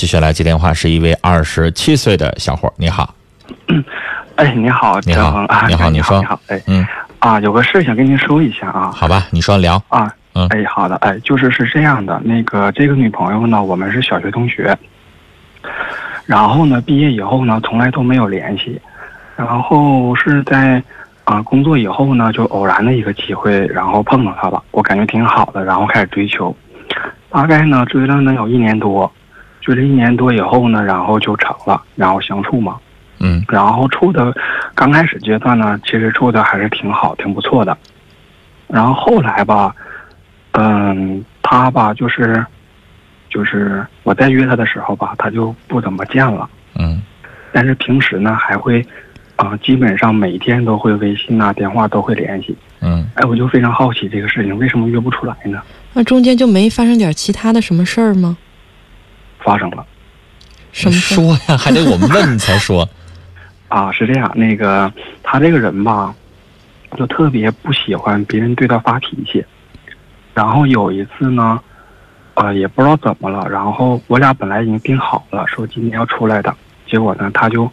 接下来接电话是一位二十七岁的小伙，你好。哎，你好，你好张啊，你好你说你好，哎，嗯，啊，有个事想跟您说一下啊，好吧，你说聊。啊，嗯。哎，好的，哎，就是是这样的，那个这个女朋友呢，我们是小学同学，然后呢，毕业以后呢，从来都没有联系，然后是在啊、工作以后呢，就偶然的一个机会，然后碰到她了，我感觉挺好的，然后开始追求，大概呢追了能有一年多，追了一年多以后呢，然后就成了，然后相处嘛，嗯然后处的刚开始阶段呢，其实处的还是挺好，挺不错的。然后后来吧，嗯，他吧就是，就是我在约他的时候吧，他就不怎么见了。嗯但是平时呢，还会，啊、基本上每天都会微信啊、电话都会联系。嗯，哎，我就非常好奇这个事情为什么约不出来呢？那中间就没发生点其他的什么事儿吗？发生了什么？说呀，还得我们问你才说。啊，是这样，那个他这个人吧，就特别不喜欢别人对他发脾气。然后有一次呢，呃，也不知道怎么了，然后我俩本来已经定好了，说今天要出来的，结果呢他就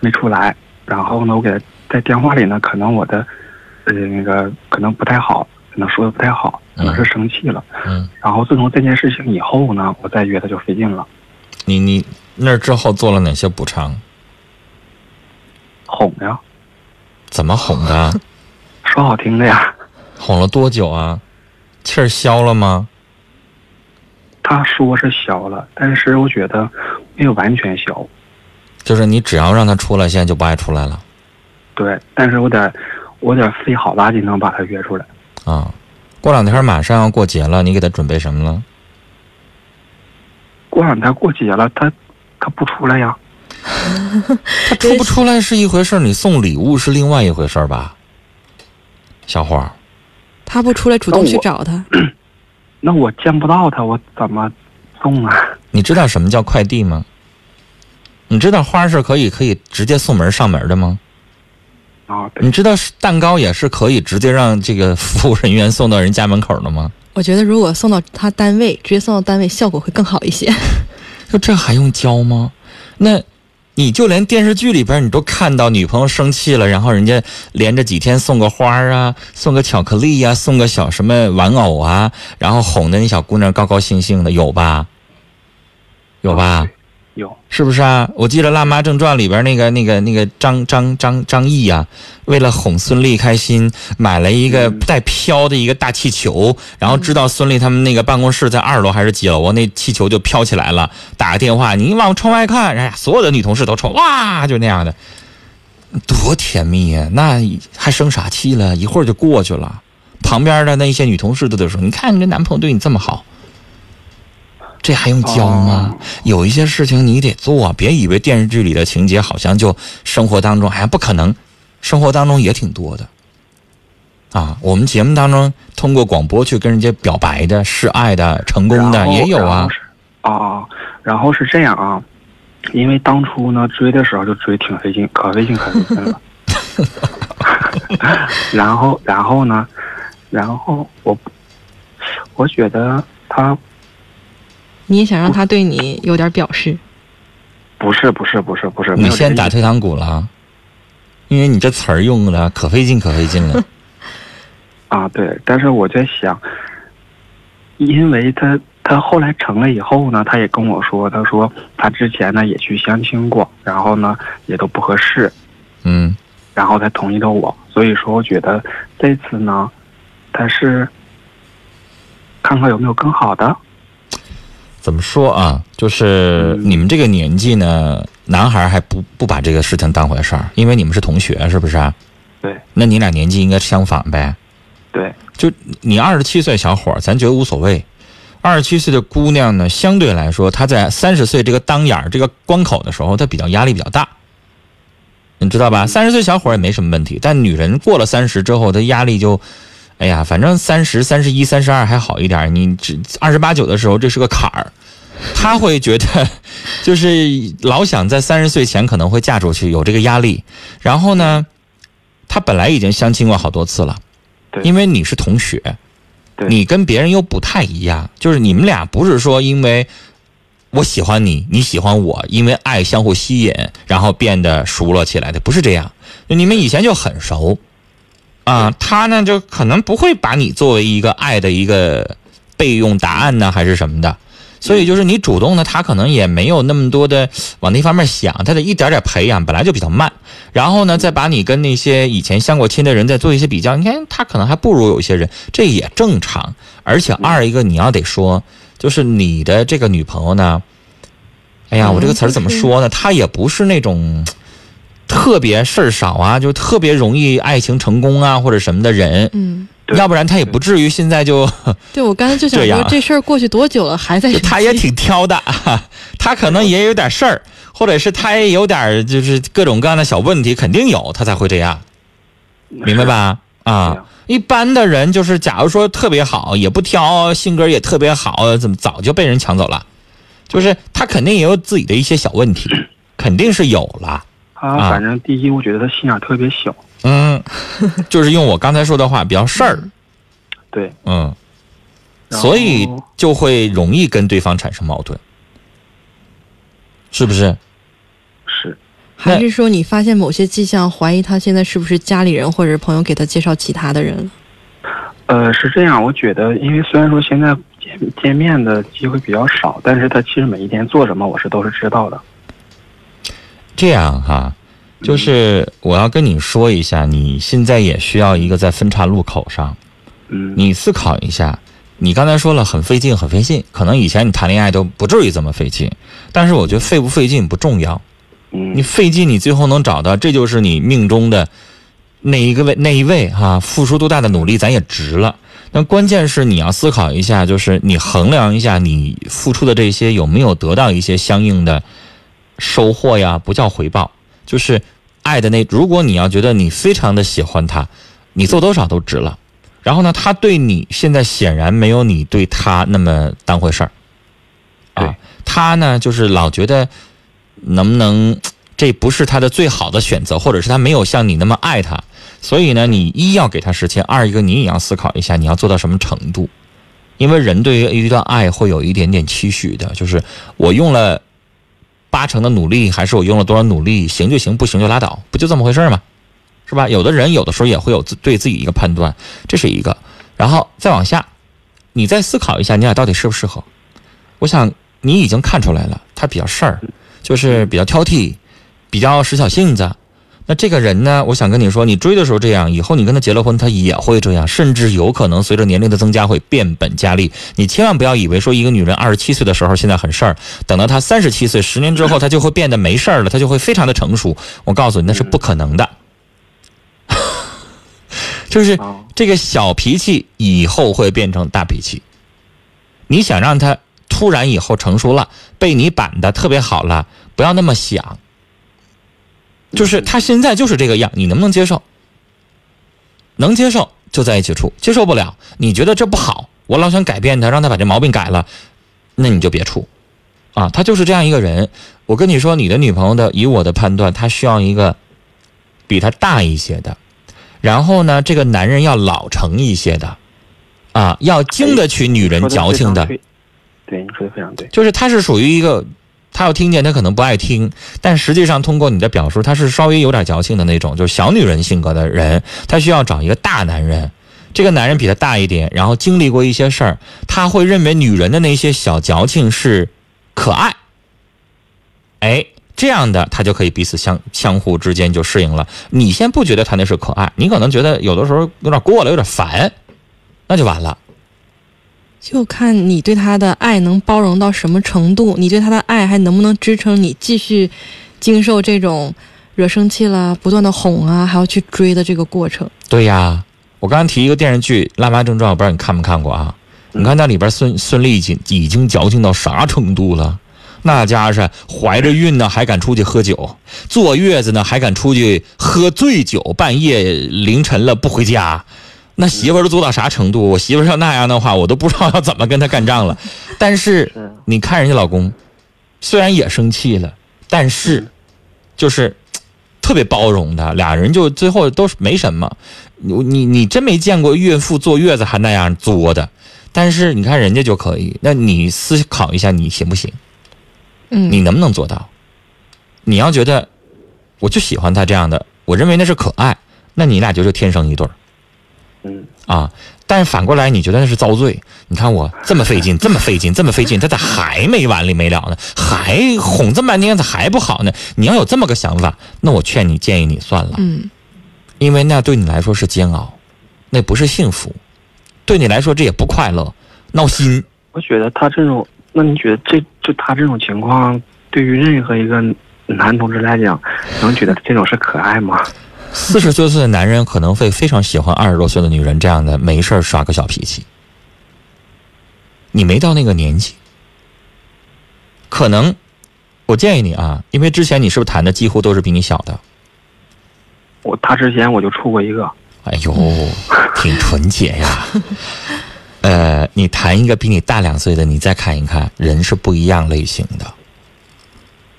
没出来。然后呢，我给他在电话里呢，可能我的呃那个可能不太好，可能说的不太好，可能是生气了。嗯，然后自从这件事情以后呢，我再约他就费劲了，你你那之后做了哪些补偿？哄呀，怎么哄的？说好听的呀。哄了多久啊？气儿消了吗？他说是消了，但是我觉得没有完全消。就是你只要让他出来，现在就不爱出来了对，但是我得我得费好大劲能把他约出来。啊。过两天马上要过节了，你给他准备什么了？过两天过节了，他他不出来呀。他出不出来是一回事儿，你送礼物是另外一回事儿吧？小伙儿，他不出来主动去找他，那我见不到他，我怎么送啊？你知道什么叫快递吗？你知道花是可以可以直接送门上门的吗？啊，你知道是蛋糕也是可以直接让这个服务人员送到人家门口的吗？我觉得如果送到他单位，直接送到单位效果会更好一些。就这还用教吗？那，你就连电视剧里边你都看到女朋友生气了，然后人家连着几天送个花啊，送个巧克力呀、送个小什么玩偶啊，然后哄得那小姑娘高高兴兴的，有吧？有吧？是不是啊？我记得《辣妈正传》里边那个、那个、那个张张张张译呀、为了哄孙俪开心，买了一个带飘的一个大气球，然后知道孙俪他们那个办公室在二楼还是几楼，那气球就飘起来了。打个电话，你往窗外看，哎呀，所有的女同事都冲，哇，就那样的，多甜蜜呀、那还生啥气了？一会儿就过去了。旁边的那一些女同事都得说：“你看你这男朋友对你这么好，这还用教吗？有一些事情你得做，别以为电视剧里的情节好像就生活当中，哎呀不可能，生活当中也挺多的。啊，我们节目当中通过广播去跟人家表白的、示爱的、成功的也有啊啊啊，然后是这样啊，因为当初呢追的时候就追挺费劲，可费劲可费劲了。然后然后呢，然后我我觉得他你也想让他对你有点表示，不是不是不是不是，你先打退堂鼓了啊，因为你这词儿用的可费劲可费劲了。啊，对，但是我在想，因为他他后来成了以后呢，他也跟我说，他说他之前呢也去相亲过，然后呢也都不合适，嗯，然后才同意的我，所以说我觉得这次呢，他是看看有没有更好的，怎么说啊？就是嗯你们这个年纪呢，男孩还不不把这个事情当回事儿，因为你们是同学，是不是啊？对那你俩年纪应该相仿呗。对，就你二十七岁小伙儿，咱觉得无所谓。二十七岁的姑娘呢，相对来说，她在三十岁这个当眼儿、这个关口的时候，她比较压力比较大，你知道吧？三十岁小伙儿也没什么问题，但女人过了三十之后，她压力就，哎呀，反正三十三十一、三十二还好一点，你只二十八九的时候，这是个坎儿。她会觉得，就是老想在三十岁前可能会嫁出去，有这个压力。然后呢，他本来已经相亲过好多次了。对因为你是同学，对你跟别人又不太一样，就是你们俩不是说因为我喜欢你，你喜欢我，因为爱相互吸引，然后变得熟络起来的，不是这样。你们以前就很熟，啊，他呢就可能不会把你作为一个爱的一个备用答案呢，还是什么的。所以就是你主动的，他可能也没有那么多的往那方面想，他得一点点培养，本来就比较慢。然后呢，再把你跟那些以前相过亲的人再做一些比较，你看他可能还不如有些人，这也正常。而且二一个你要得说，就是你的这个女朋友呢，哎呀，我这个词儿怎么说呢？她也不是那种特别事儿少啊，就特别容易爱情成功啊或者什么的人。嗯，要不然他也不至于现在就。对我刚才就想说，这事儿过去多久了，还在？他也挺挑的，他可能也有点事儿，或者是他也有点就是各种各样的小问题，肯定有，他才会这样，明白吧？啊一般的人就是，假如说特别好，也不挑，性格也特别好，怎么早就被人抢走了？就是他肯定也有自己的一些小问题，肯定是有了。他啊反正第一，我觉得他心眼特别小，嗯，就是用我刚才说的话，比较事儿，对，嗯，所以就会容易跟对方产生矛盾，是不是？是。还是说你发现某些迹象，怀疑他现在是不是家里人或者是朋友给他介绍其他的人？呃，是这样，我觉得，因为虽然说现在见见面的机会比较少，但是他其实每一天做什么，我是都是知道的。这样哈，就是我要跟你说一下，你现在也需要一个在分岔路口上，嗯，你思考一下。你刚才说了很费劲，很费劲，可能以前你谈恋爱都不至于这么费劲，但是我觉得费不费劲不重要，嗯你费劲，你最后能找到，这就是你命中的那一个位那一位哈、付出多大的努力，咱也值了。但关键是你要思考一下，就是你衡量一下你付出的这些有没有得到一些相应的收获呀？不叫回报，就是爱的那。如果你要觉得你非常的喜欢他，你做多少都值了。然后呢，他对你现在显然没有你对他那么当回事儿啊。他呢，就是老觉得能不能这不是他的最好的选择，或者是他没有像你那么爱他。所以呢，你一要给他时间，二一个你也要思考一下你要做到什么程度，因为人对于一段爱会有一点点期许的，就是我用了八成的努力，还是我用了多少努力，行就行，不行就拉倒，不就这么回事吗？是吧？有的人有的时候也会有自对自己一个判断，这是一个，然后再往下，你再思考一下，你俩到底适不适合？我想你已经看出来了，他比较事儿，就是比较挑剔，比较使小性子。那这个人呢，我想跟你说，你追的时候这样，以后你跟他结了婚，他也会这样，甚至有可能随着年龄的增加会变本加厉。你千万不要以为说一个女人二十七岁的时候现在很事儿，等到她三十七岁，十年之后她就会变得没事儿了，她就会非常的成熟。我告诉你，那是不可能的。就是啊，这个小脾气以后会变成大脾气。你想让他突然以后成熟了，被你板的特别好了，不要那么想。就是他现在就是这个样，你能不能接受？能接受就在一起处，接受不了，你觉得这不好，我老想改变他，让他把这毛病改了，那你就别处。啊，他就是这样一个人。我跟你说，你的女朋友的，以我的判断，她需要一个比她大一些的，然后呢，这个男人要老成一些的，啊，要经得起女人矫情的。对，对，你说的非常对。就是他是属于一个，他要听见他可能不爱听，但实际上通过你的表述，他是稍微有点矫情的那种，就是小女人性格的人，他需要找一个大男人。这个男人比他大一点，然后经历过一些事儿，他会认为女人的那些小矫情是可爱。哎，这样的他就可以彼此相相互之间就适应了。你先不觉得他那是可爱，你可能觉得有的时候有点过了，有点烦，那就完了。就看你对他的爱能包容到什么程度，你对他的爱还能不能支撑你继续经受这种惹生气了、不断的哄啊，还要去追的这个过程。对呀，我刚刚提一个电视剧《辣妈正传》，我不知道你看没看过啊？你看那里边孙孙俪已经已经矫情到啥程度了？那家是怀着孕呢，还敢出去喝酒；坐月子呢，还敢出去喝醉酒，半夜凌晨了不回家。那媳妇儿都做到啥程度？我媳妇儿要那样的话，我都不知道要怎么跟她干仗了。但是是你看人家老公，虽然也生气了，但是就是特别包容的，俩人就最后都是没什么。你你你真没见过孕妇坐月子还那样作的，但是你看人家就可以，那你思考一下，你行不行？嗯，你能不能做到？你要觉得我就喜欢他这样的，我认为那是可爱，那你俩就是天生一对儿嗯啊。但是反过来，你觉得那是遭罪？你看我这么费劲，这么费劲，这么费劲，他咋还没完了没了呢？还哄这么半天，咋还不好呢？你要有这么个想法，那我劝你，建议你算了，嗯因为那对你来说是煎熬，那不是幸福，对你来说这也不快乐，闹心。我觉得他这种，那你觉得这就他这种情况，对于任何一个男同志来讲，能觉得这种是可爱吗？四十多岁的男人可能会非常喜欢二十多岁的女人这样的没事儿耍个小脾气。你没到那个年纪，可能我建议你啊，因为之前你是不是谈的几乎都是比你小的？我他之前我就处过一个，哎呦，挺纯洁呀。呃，你谈一个比你大两岁的，你再看一看，人是不一样类型的。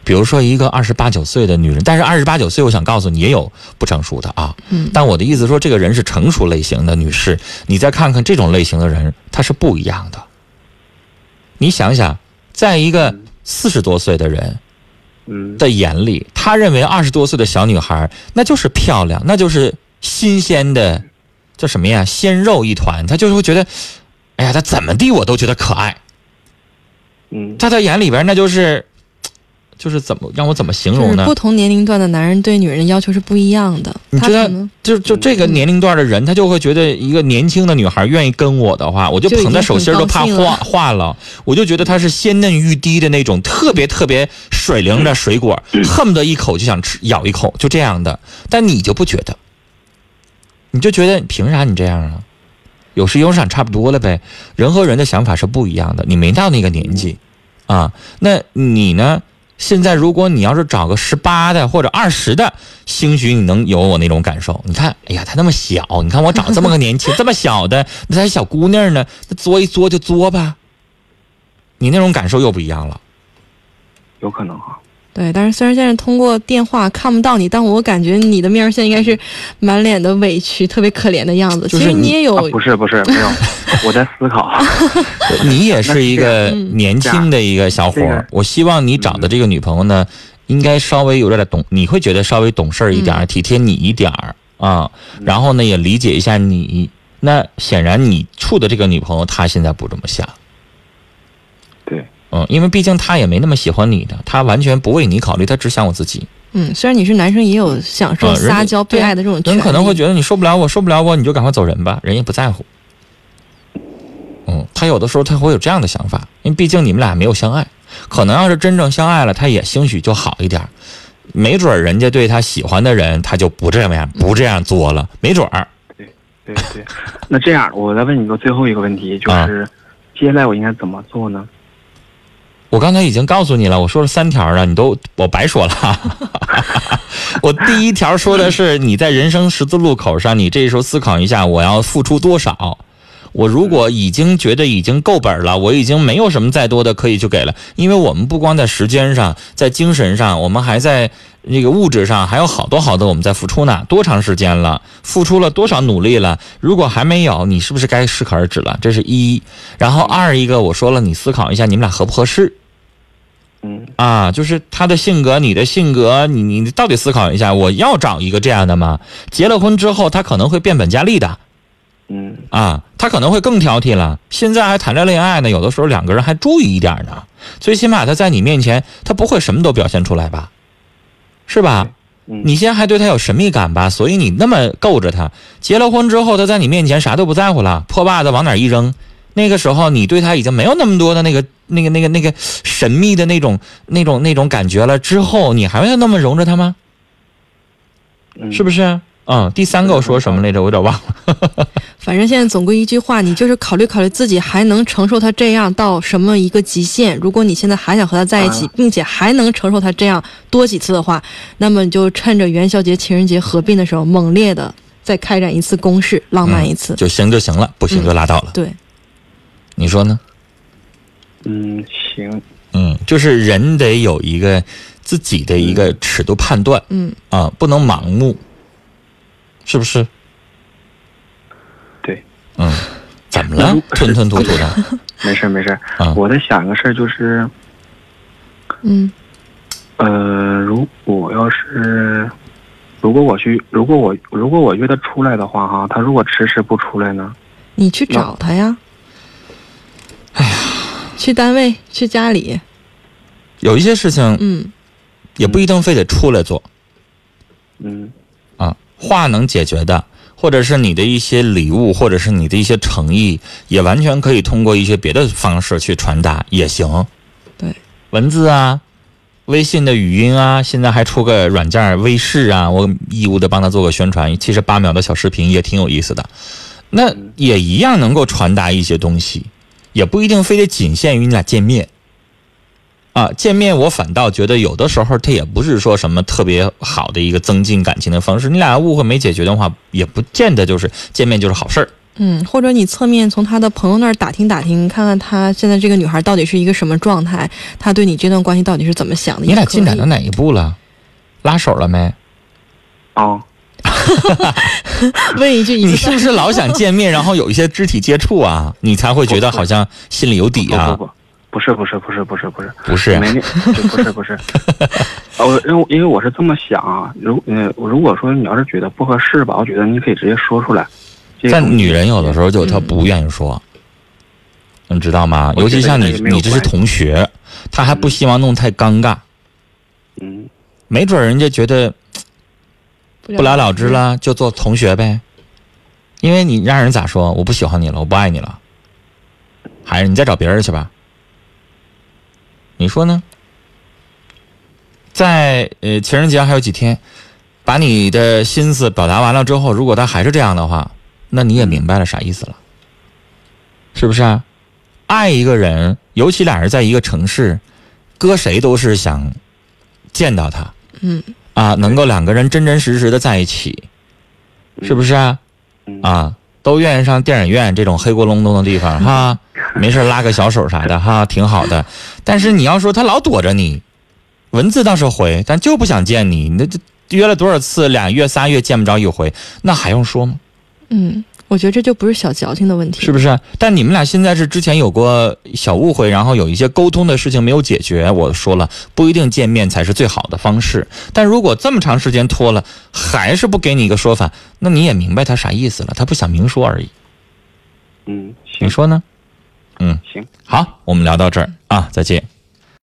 比如说一个二十八九岁的女人，但是二十八九岁，我想告诉你也有不成熟的啊。嗯，但我的意思说，这个人是成熟类型的女士，你再看看这种类型的人，她是不一样的。你想想，在一个四十多岁的人嗯的眼里，他认为二十多岁的小女孩那就是漂亮，那就是新鲜的，叫什么呀？鲜肉一团，他就是会觉得，哎呀，他怎么地我都觉得可爱。嗯在他眼里边，那就是，就是怎么让我怎么形容呢？就是不同年龄段的男人对女人的要求是不一样的。你觉得就就这个年龄段的人，他就会觉得一个年轻的女孩愿意跟我的话，我就捧在手心都怕化化了，我就觉得她是鲜嫩欲滴的那种特别特别水灵的水果，恨不得一口就想吃咬一口，就这样的。但你就不觉得，你就觉得凭啥你这样啊？有时有赏差不多了呗。人和人的想法是不一样的，你没到那个年纪啊。那你呢？现在如果你要是找个十八的或者二十的，兴许你能有我那种感受。你看，哎呀，她那么小，你看我长这么个年轻、这么小的，那还小姑娘呢，那作一作就作吧。你那种感受又不一样了。有可能哈。对，但是虽然现在通过电话看不到你，但我感觉你的面儿现在应该是满脸的委屈，特别可怜的样子。就是其实你你也有，啊，不是不是没有，我在思考。你也是一个嗯年轻的一个小伙儿，我希望你找的这个女朋友呢，应该稍微有点懂，你会觉得稍微懂事儿一点儿，嗯体贴你一点儿啊，然后呢也理解一下你。那显然你处的这个女朋友，她现在不这么想。对，嗯，因为毕竟他也没那么喜欢你的，他完全不为你考虑，他只想我自己。嗯，虽然你是男生，也有享受撒娇被爱的这种权利。人可能会觉得你受不了我，受不了我，你就赶快走人吧，人也不在乎。嗯，他有的时候他会有这样的想法，因为毕竟你们俩没有相爱，可能要是真正相爱了，他也兴许就好一点，没准人家对他喜欢的人，他就不这样不这样作了，没准儿。对对。那这样，我再问你个最后一个问题，啊就是、接下来我应该怎么做呢？我刚才已经告诉你了，我说了三条了，你都我白说了。我第一条说的是你在人生十字路口上，你这时候思考一下，我要付出多少。我如果已经觉得已经够本了，我已经没有什么再多的可以去给了，因为我们不光在时间上，在精神上，我们还在那个物质上，还有好多好多我们在付出呢。多长时间了？付出了多少努力了？如果还没有，你是不是该适可而止了？这是一。然后二一个，我说了，你思考一下，你们俩合不合适？嗯啊，就是他的性格，你的性格，你你到底思考一下，我要找一个这样的吗？结了婚之后，他可能会变本加厉的嗯啊，他可能会更挑剔了。现在还谈着恋爱呢，有的时候两个人还注意一点呢。最起码他在你面前，他不会什么都表现出来吧？是吧？嗯，你现在还对他有神秘感吧？所以你那么够着他。结了婚之后，他在你面前啥都不在乎了，破袜子往哪一扔，那个时候你对他已经没有那么多的那个、那个、那个、那个神秘的那种、那种、那种感觉了。之后你还会那么容着他吗？嗯是不是？嗯，第三个我说什么来着？我有点忘了。反正现在总归一句话，你就是考虑考虑自己还能承受他这样到什么一个极限。如果你现在还想和他在一起，啊并且还能承受他这样多几次的话，那么你就趁着元宵节、情人节合并的时候，猛烈的再开展一次攻势，浪漫一次。就行就行了，不行就拉倒了。对，你说呢？嗯行，嗯，就是人得有一个自己的一个尺度判断嗯，啊，不能盲目，是不是？对，嗯，怎么了？吞吞吐吐的 没事没事。啊？我在想一个事儿，就是嗯呃，如果要是，如果我去，如果我如果我约他出来的话，哈，他如果迟迟不出来呢？你去找他呀，去单位，去家里。有一些事情嗯也不一定非得出来做嗯啊，话能解决的，或者是你的一些礼物，或者是你的一些诚意，也完全可以通过一些别的方式去传达也行。对，文字啊，微信的语音啊，现在还出个软件儿微视啊，我义务的帮他做个宣传，七十八秒的小视频也挺有意思的。那也一样能够传达一些东西，也不一定非得仅限于你俩见面。啊，见面我反倒觉得有的时候他也不是说什么特别好的一个增进感情的方式。你俩误会没解决的话，也不见得就是见面就是好事儿。嗯，或者你侧面从他的朋友那儿打听打听，看看他现在这个女孩到底是一个什么状态，他对你这段关系到底是怎么想的。你俩进展到哪一步了？拉手了没？啊，问一句，你是不是老想见面，然后有一些肢体接触啊，你才会觉得好像心里有底啊？不不不，不是不是不是不是不是。不是。没那，不是不是，呃，我因为因为我是这么想啊，如呃如果说你要是觉得不合适吧，我觉得你可以直接说出来。但女人有的时候就她不愿意说，你知道吗？尤其像你你这是同学，她还不希望弄太尴尬，嗯。没准人家觉得不了了之。了，就做同学呗。因为你让人咋说？我不喜欢你了，我不爱你了，还是你再找别人去吧？你说呢？在呃情人节还有几天，把你的心思表达完了之后，如果他还是这样的话，那你也明白了啥意思了，是不是啊？爱一个人，尤其俩人在一个城市，搁谁都是想见到他。嗯啊，能够两个人真真实实的在一起，是不是啊？嗯啊，都愿意上电影院这种黑咕隆咚的地方哈，没事拉个小手啥的哈，挺好的。但是你要说他老躲着你，文字倒是回，但就不想见你，那这约了多少次，俩月仨月见不着一回，那还用说吗？嗯，我觉得这就不是小矫情的问题，是不是？但你们俩现在是之前有过小误会，然后有一些沟通的事情没有解决。我说了，不一定见面才是最好的方式。但如果这么长时间拖了，还是不给你一个说法，那你也明白他啥意思了，他不想明说而已。嗯，行你说呢？嗯，行。好，我们聊到这儿啊，再见。